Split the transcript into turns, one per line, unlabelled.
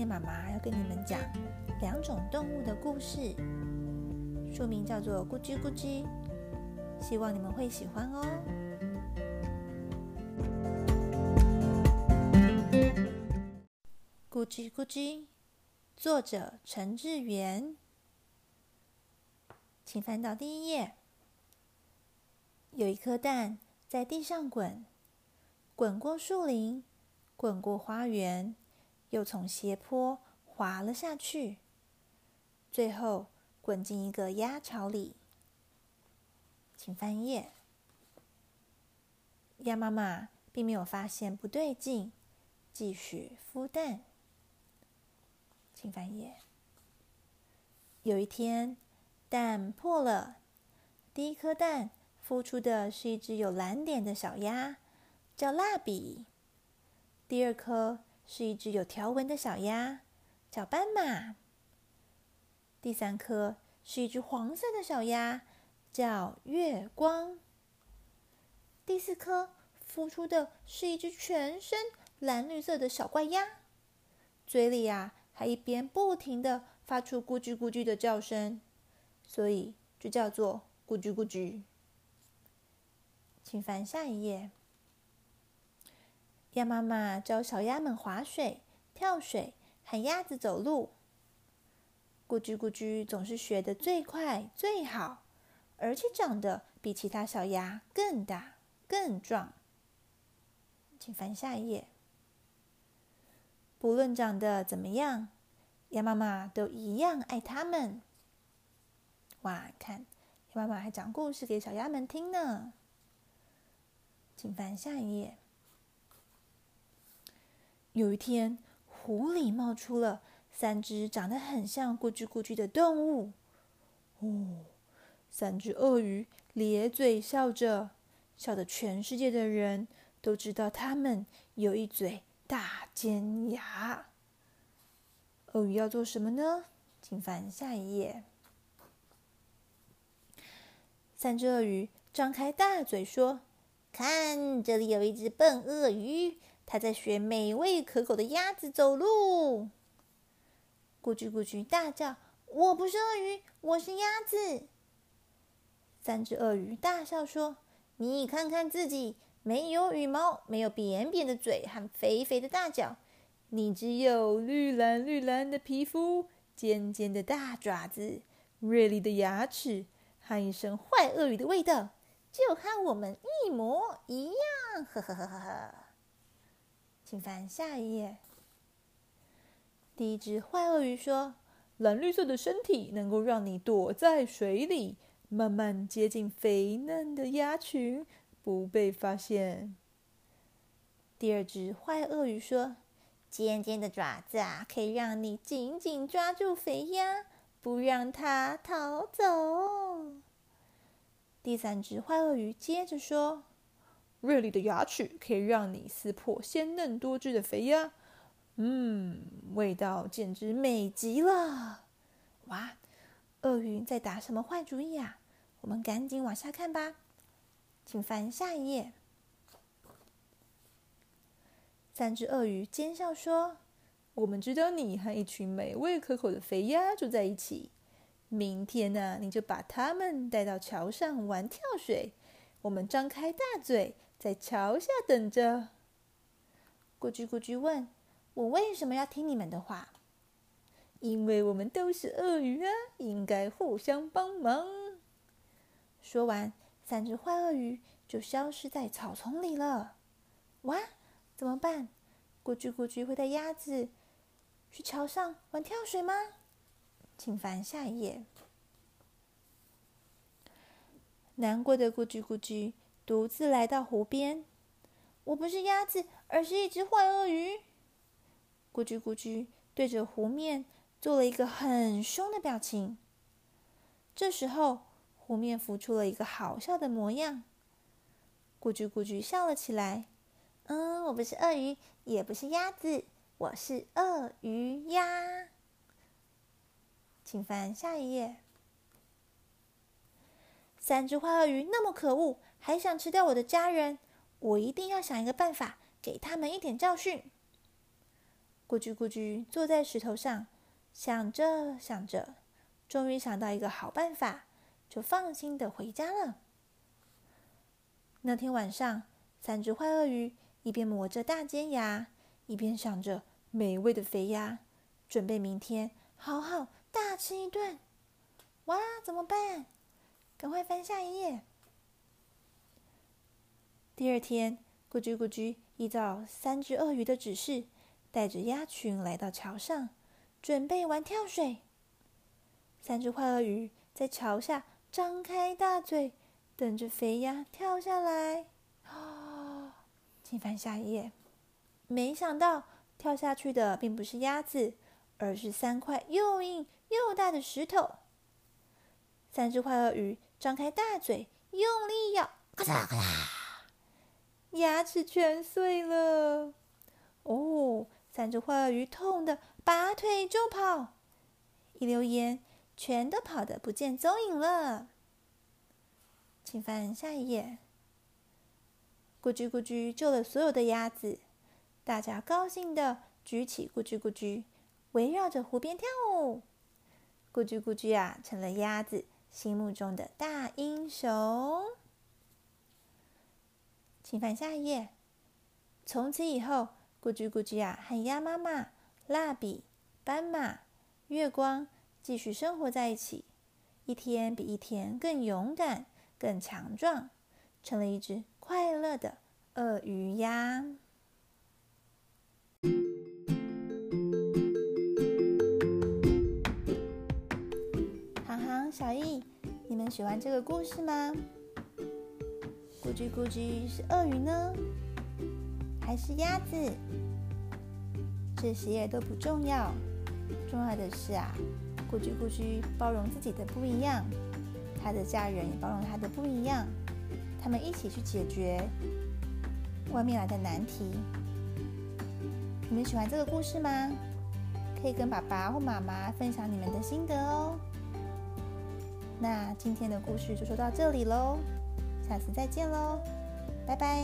天妈妈要跟你们讲两种动物的故事，书名叫做《咕叽咕叽》，希望你们会喜欢哦。咕叽咕叽，作者陈志远，请翻到第一页。有一颗蛋在地上滚，滚过树林，滚过花园，又从斜坡滑了下去，最后滚进一个鸭巢里。请翻页。鸭妈妈并没有发现不对劲，继续孵蛋。请翻页。有一天，蛋破了，第一颗蛋。孵出的是一只有蓝点的小鸭，叫蜡笔。第二颗是一只有条纹的小鸭，叫斑马。第三颗是一只黄色的小鸭，叫月光。第四颗孵出的是一只全身蓝绿色的小怪鸭，嘴里呀还一边不停的发出咕叽咕叽的叫声，所以就叫做咕叽咕叽。请翻下一页。鸭妈妈教小鸭们划水、跳水，喊鸭子走路。咕叽咕叽总是学得最快最好，而且长得比其他小鸭更大更壮。请翻下一页。不论长得怎么样，鸭妈妈都一样爱它们。哇，看，鸭妈妈还讲故事给小鸭们听呢。请翻下一页。有一天，湖里冒出了三只长得很像咕叽咕叽的动物。哦，三只鳄鱼咧嘴笑着，笑得全世界的人都知道它们有一嘴大尖牙。鳄鱼要做什么呢？请翻下一页。三只鳄鱼张开大嘴说。看，这里有一只笨鳄鱼，他在学美味可口的鸭子走路。咕叽咕叽大叫：“我不是鳄鱼，我是鸭子。”三只鳄鱼大笑说：“你看看自己，没有羽毛，没有扁扁的嘴和肥肥的大脚，你只有绿蓝绿蓝的皮肤、尖尖的大爪子、锐利的牙齿和一身坏鳄鱼的味道。”就和我们一模一样，呵呵呵呵呵。请翻下一页。第一只坏鳄鱼说：“蓝绿色的身体能够让你躲在水里，慢慢接近肥嫩的鸭群，不被发现。”第二只坏鳄鱼说：“尖尖的爪子啊，可以让你紧紧抓住肥鸭，不让它逃走。”第三只坏鳄鱼接着说：“锐利的牙齿可以让你撕破鲜嫩多汁的肥鸭，嗯，味道简直美极了！”哇，鳄鱼在打什么坏主意啊？我们赶紧往下看吧，请翻下一页。三只鳄鱼奸笑说：“我们知道你和一群美味可口的肥鸭住在一起。”明天呢，你就把他们带到桥上玩跳水。我们张开大嘴，在桥下等着。咕叽咕叽问：“我为什么要听你们的话？”因为我们都是鳄鱼啊，应该互相帮忙。说完，三只坏鳄鱼就消失在草丛里了。哇，怎么办？咕叽咕叽会带鸭子去桥上玩跳水吗？请翻下一页。难过的咕叽咕叽独自来到湖边。我不是鸭子，而是一只坏鳄鱼。咕叽咕叽对着湖面做了一个很凶的表情。这时候，湖面浮出了一个好笑的模样。咕叽咕叽笑了起来。嗯，我不是鳄鱼，也不是鸭子，我是鳄鱼鸭。请翻下一页。三只坏鳄鱼那么可恶，还想吃掉我的家人，我一定要想一个办法，给他们一点教训。咕叽咕叽坐在石头上，想着想着，终于想到一个好办法，就放心的回家了。那天晚上，三只坏鳄鱼一边磨着大尖牙，一边想着美味的肥鸭，准备明天好好大吃一顿。哇，怎么办？赶快翻下一页。第二天，咕叽咕叽依照三只鳄鱼的指示，带着鸭群来到桥上，准备玩跳水。三只坏鳄鱼在桥下张开大嘴。等着肥鸭跳下来，哦，请翻下一页。没想到跳下去的并不是鸭子，而是三块又硬又大的石头。三只坏鳄鱼张开大嘴，用力咬，咔嚓咔嚓，牙齿全碎了。哦，三只坏鳄鱼痛得拔腿就跑，一溜烟，全都跑得不见踪影了。请翻下一页。咕叽咕叽救了所有的鸭子，大家高兴的举起咕叽咕叽，围绕着湖边跳舞。咕叽咕叽啊，成了鸭子心目中的大英雄。请翻下一页。从此以后，咕叽咕叽啊和鸭妈妈、蜡笔、斑马、月光继续生活在一起，一天比一天更勇敢。更强壮，成了一只快乐的鳄鱼呀！航航、小易，你们喜欢这个故事吗？咕叽咕叽是鳄鱼呢，还是鸭子？这些也都不重要，重要的是啊，咕叽咕叽包容自己的不一样。他的家人也包容他的不一样，他们一起去解决外面来的难题。你们喜欢这个故事吗？可以跟爸爸或妈妈分享你们的心得哦。那今天的故事就说到这里喽，下次再见喽，拜拜。